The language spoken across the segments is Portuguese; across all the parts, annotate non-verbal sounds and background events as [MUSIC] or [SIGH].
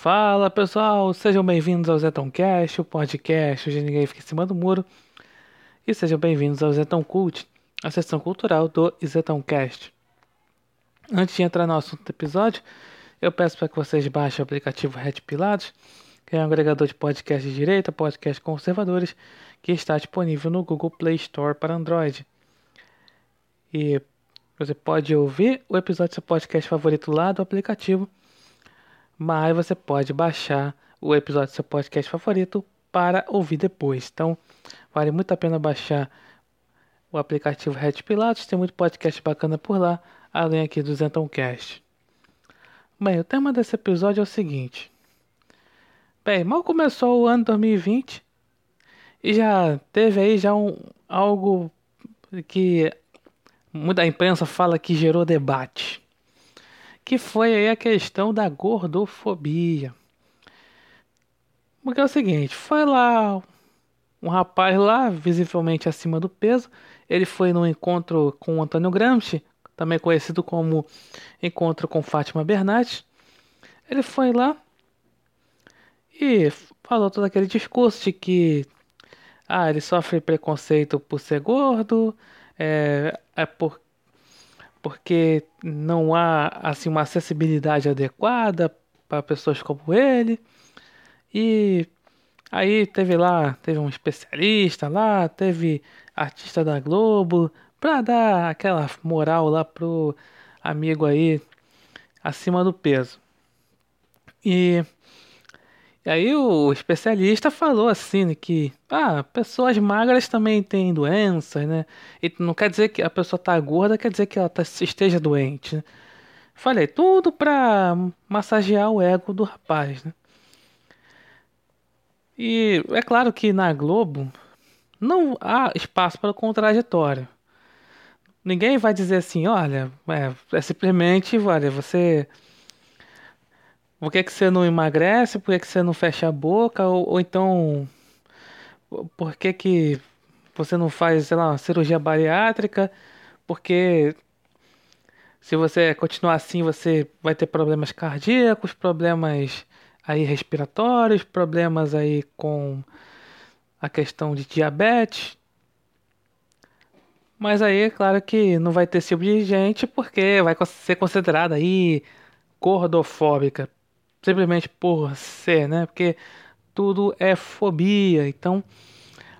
Fala pessoal, sejam bem-vindos ao Zetoncast, o podcast onde ninguém fica em cima do muro. E sejam bem-vindos ao Zetão Cult, a sessão cultural do Zetoncast. Antes de entrar no assunto do episódio, eu peço para que vocês baixem o aplicativo Red Pilados, que é um agregador de podcast de direita, podcast conservadores, que está disponível no Google Play Store para Android. E você pode ouvir o episódio do seu podcast favorito lá do aplicativo, mas você pode baixar o episódio do seu podcast favorito para ouvir depois. Então, vale muito a pena baixar o aplicativo Red Pilatos, tem muito podcast bacana por lá, além aqui do Zentoncast. Bem, o tema desse episódio é o seguinte. Bem, mal começou o ano 2020 e já teve aí já um, algo que muita imprensa fala que gerou debate, que foi aí a questão da gordofobia. Porque é o seguinte, foi lá um rapaz lá, visivelmente acima do peso, ele foi num encontro com o Antônio Gramsci, também conhecido como Encontro com Fátima Bernardes. Ele foi lá e falou todo aquele discurso de que ah, ele sofre preconceito por ser gordo, é, é por, porque não há assim uma acessibilidade adequada para pessoas como ele. E aí teve lá, teve um especialista lá, teve artista da Globo, para dar aquela moral lá pro amigo aí acima do peso. E e aí o especialista falou assim né, que ah, pessoas magras também têm doenças, né? E não quer dizer que a pessoa tá gorda, quer dizer que ela tá, esteja doente. Né? Falei, tudo pra massagear o ego do rapaz, né? E é claro que na Globo não há espaço para o contraditório. Ninguém vai dizer assim, olha, é, é simplesmente, olha, você por que, que você não emagrece? Por que, que você não fecha a boca? Ou, ou então, por que, que você não faz, sei lá, uma cirurgia bariátrica? Porque se você continuar assim, você vai ter problemas cardíacos, problemas aí respiratórios, problemas aí com a questão de diabetes. Mas aí, é claro que não vai ter esse tipo de gente porque vai ser considerada aí gordofóbica simplesmente por ser, né? Porque tudo é fobia. Então,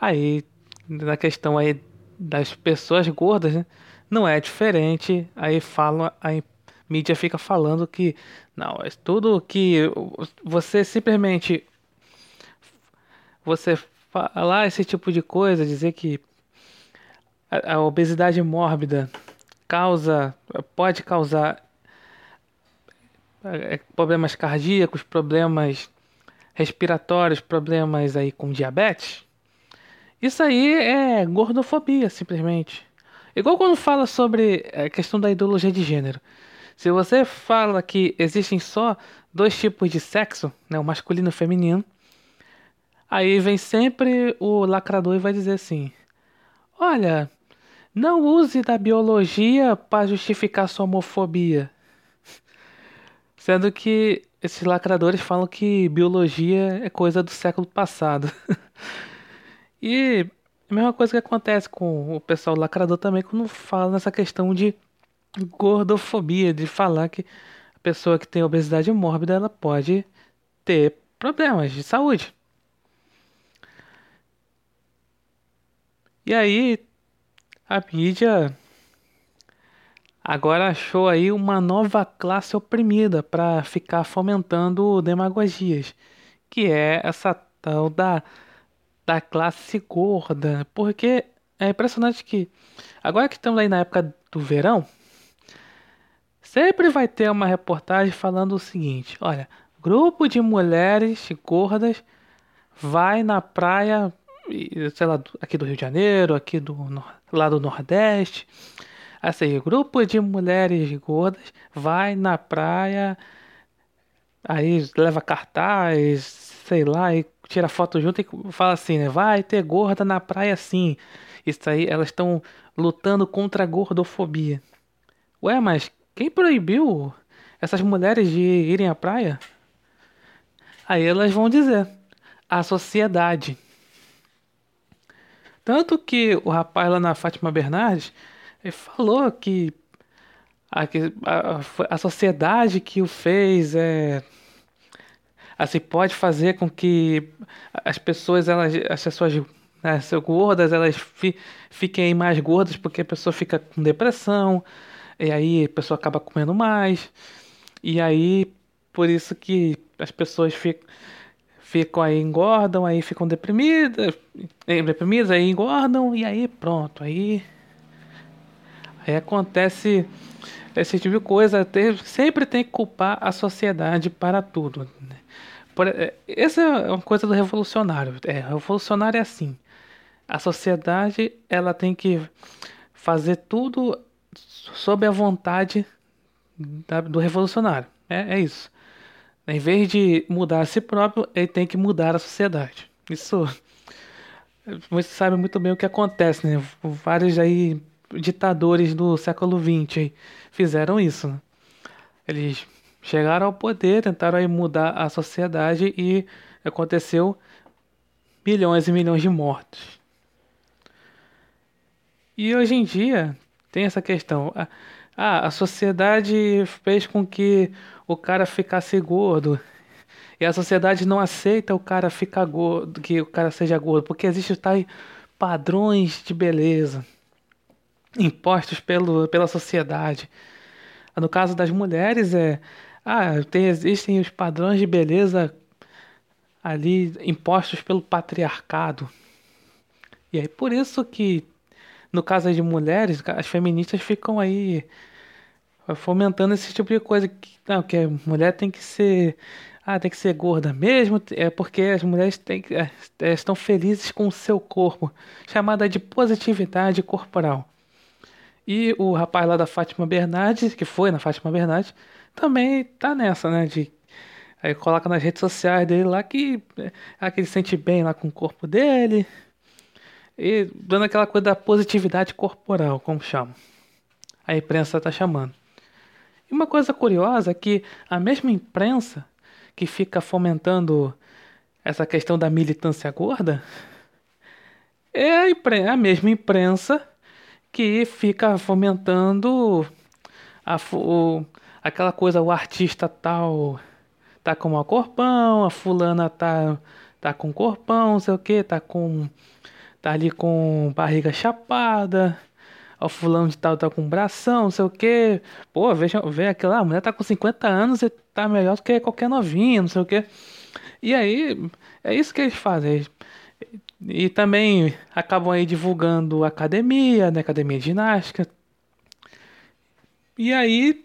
aí na questão aí das pessoas gordas, né? Não é diferente. Aí fala, a mídia fica falando que não, é tudo que você simplesmente você falar esse tipo de coisa, dizer que a, obesidade mórbida causa pode causar problemas cardíacos, problemas respiratórios, problemas aí com diabetes. Isso aí é gordofobia, simplesmente. Igual quando fala sobre a questão da ideologia de gênero. Se você fala que existem só dois tipos de sexo, né, o masculino e o feminino, aí vem sempre o lacrador e vai dizer assim: Olha, não use da biologia para justificar sua homofobia. Sendo que esses lacradores falam que biologia é coisa do século passado. [LAUGHS] e a mesma coisa que acontece com o pessoal lacrador também quando fala nessa questão de gordofobia, de falar que a pessoa que tem obesidade mórbida ela pode ter problemas de saúde. E aí a mídia agora achou aí uma nova classe oprimida para ficar fomentando demagogias, que é essa tal da, da classe gorda. Porque é impressionante que agora que estamos aí na época do verão, sempre vai ter uma reportagem falando o seguinte: olha, grupo de mulheres gordas vai na praia, sei lá, aqui do Rio de Janeiro, aqui do lá do Nordeste Assim, grupo de mulheres gordas vai na praia, aí leva cartaz, sei lá, e tira foto junto e fala assim, né? Vai ter gorda na praia sim. Isso aí, elas estão lutando contra a gordofobia. Ué, mas quem proibiu essas mulheres de irem à praia? Aí elas vão dizer a sociedade. Tanto que o rapaz lá na Fátima Bernardes ele falou que a, a, a sociedade que o fez é assim pode fazer com que as pessoas elas as pessoas né, gordas elas fi, fiquem mais gordas porque a pessoa fica com depressão e aí a pessoa acaba comendo mais. E aí por isso que as pessoas ficam ficam aí engordam aí ficam deprimidas deprimidas aí engordam e aí pronto aí aí acontece esse tipo de coisa tem, sempre tem que culpar a sociedade para tudo né? Por, é, essa é uma coisa do revolucionário. É, revolucionário é assim. A sociedade ela tem que fazer tudo sob a vontade da, do revolucionário. É, é isso. Em vez de mudar a si próprio, ele tem que mudar a sociedade. Isso você sabe muito bem o que acontece, né? Vários aí ditadores do século XX fizeram isso. Eles chegaram ao poder, tentaram mudar a sociedade e aconteceu milhões e milhões de mortos. E hoje em dia tem essa questão. Ah, a sociedade fez com que o cara ficasse gordo. E a sociedade não aceita o cara ficar gordo, que o cara seja gordo, porque existem tais padrões de beleza impostos pelo, pela sociedade. No caso das mulheres, é ah, tem, existem os padrões de beleza ali impostos pelo patriarcado. E aí por isso que no caso de mulheres, as feministas ficam aí fomentando esse tipo de coisa que não, que a mulher tem que ser ah, tem que ser gorda mesmo, é porque as mulheres têm, é, é, estão felizes com o seu corpo, chamada de positividade corporal. E o rapaz lá da Fátima Bernardes, que foi na Fátima Bernardes, também tá nessa, né? De aí coloca nas redes sociais dele lá que, é, que ele sente bem lá com o corpo dele. E dando aquela coisa da positividade corporal, como chamam. A imprensa tá chamando. E uma coisa curiosa é que a mesma imprensa que fica fomentando essa questão da militância gorda é a, imprensa, a mesma imprensa que fica fomentando a, o, aquela coisa, o artista tal tá com um corpão, a fulana tá, tá com corpão, não sei o que, tá com. tá ali com barriga chapada. O fulano de tal tá com bração, não sei o que. Pô, veja, vê aquela a mulher tá com 50 anos e tá melhor do que qualquer novinha, não sei o que. E aí, é isso que eles fazem. E também acabam aí divulgando academia, né? Academia de ginástica. E aí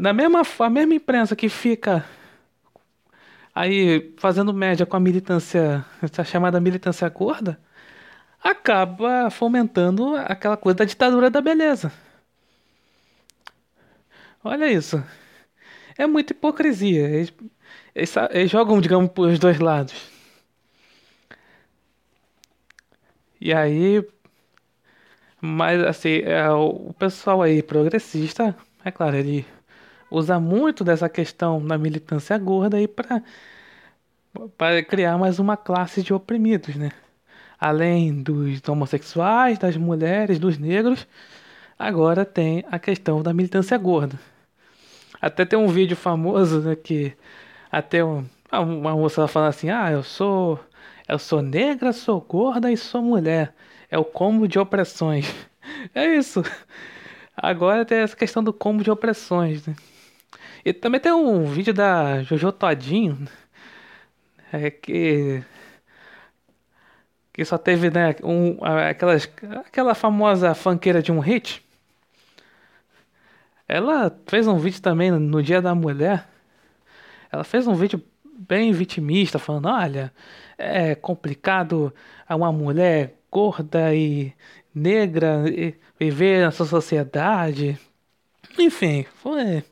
na mesma, a mesma imprensa que fica aí fazendo média com a militância, essa chamada militância gorda, acaba fomentando aquela coisa da ditadura da beleza. Olha isso. É muita hipocrisia. Eles, eles, eles jogam, digamos, por os dois lados. E aí. Mas, assim, é, o pessoal aí progressista, é claro, ele usa muito dessa questão da militância gorda aí para para criar mais uma classe de oprimidos, né? Além dos homossexuais, das mulheres, dos negros, agora tem a questão da militância gorda. Até tem um vídeo famoso né, que até um, uma moça fala assim: "Ah, eu sou eu sou negra, sou gorda e sou mulher. É o combo de opressões". [LAUGHS] É isso. Agora tem essa questão do combo de opressões, né? E também tem um vídeo da Jojo Todinho, é, que que só teve né, um, aquelas, aquela famosa fanqueira de um hit. Ela fez um vídeo também no Dia da Mulher. Ela fez um vídeo bem vitimista, falando: olha, é complicado uma mulher gorda e negra viver nessa sociedade. Enfim, foi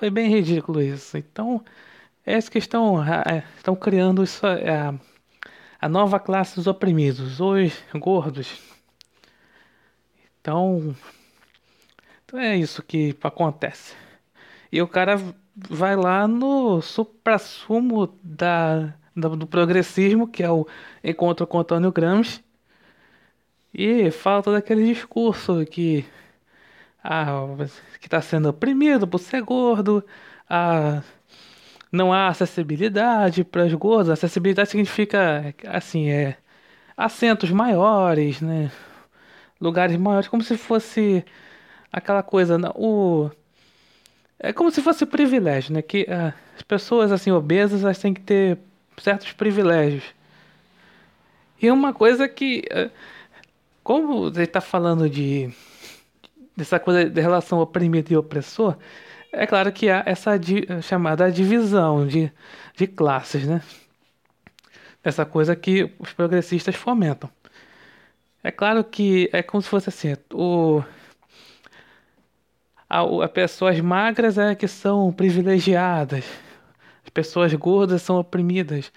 foi bem ridículo isso. Então, é que estão, estão criando isso, a, a nova classe dos oprimidos, os gordos. Então, então é isso que acontece. E o cara vai lá no supra-sumo da, do, do progressismo, que é o encontro com Antônio Gramsci, e fala todo aquele discurso que ah, que está sendo oprimido por ser gordo, ah, não há acessibilidade para os gordos. Acessibilidade significa assim, é assentos maiores, né? Lugares maiores, como se fosse aquela coisa, o é como se fosse privilégio, né? Que ah, as pessoas assim obesas elas têm que ter certos privilégios. E uma coisa que, ah, como ele está falando de dessa coisa de relação oprimido e opressor, é claro que há essa di chamada divisão de, de classes, né? Essa coisa que os progressistas fomentam. É claro que é como se fosse assim, o a, a pessoas magras é que são privilegiadas, as pessoas gordas são oprimidas.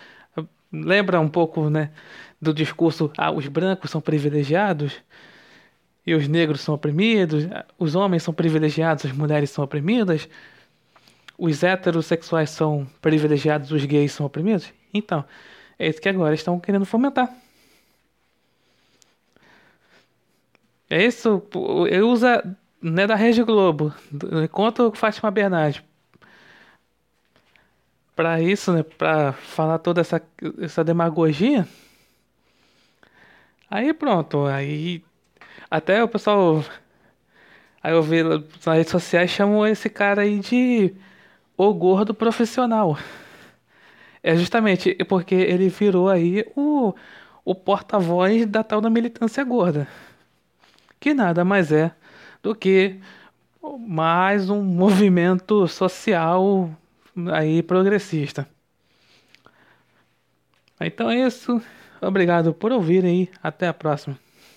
Lembra um pouco, né, do discurso, ah, os brancos são privilegiados e os negros são oprimidos, os homens são privilegiados, as mulheres são oprimidas, os heterossexuais são privilegiados, os gays são oprimidos. Então, é isso que agora estão querendo fomentar. É isso, eu usa né, da Rede Globo, enquanto Fátima Bernardes. Para isso, né, para falar toda essa, essa demagogia. Aí pronto, aí até o pessoal. Aí eu vi nas redes sociais chamam esse cara aí de o gordo profissional. É justamente porque ele virou aí o, o porta-voz da tal da militância gorda. Que nada mais é do que mais um [LAUGHS] movimento social aí progressista. Então é isso. Obrigado por ouvirem e até a próxima.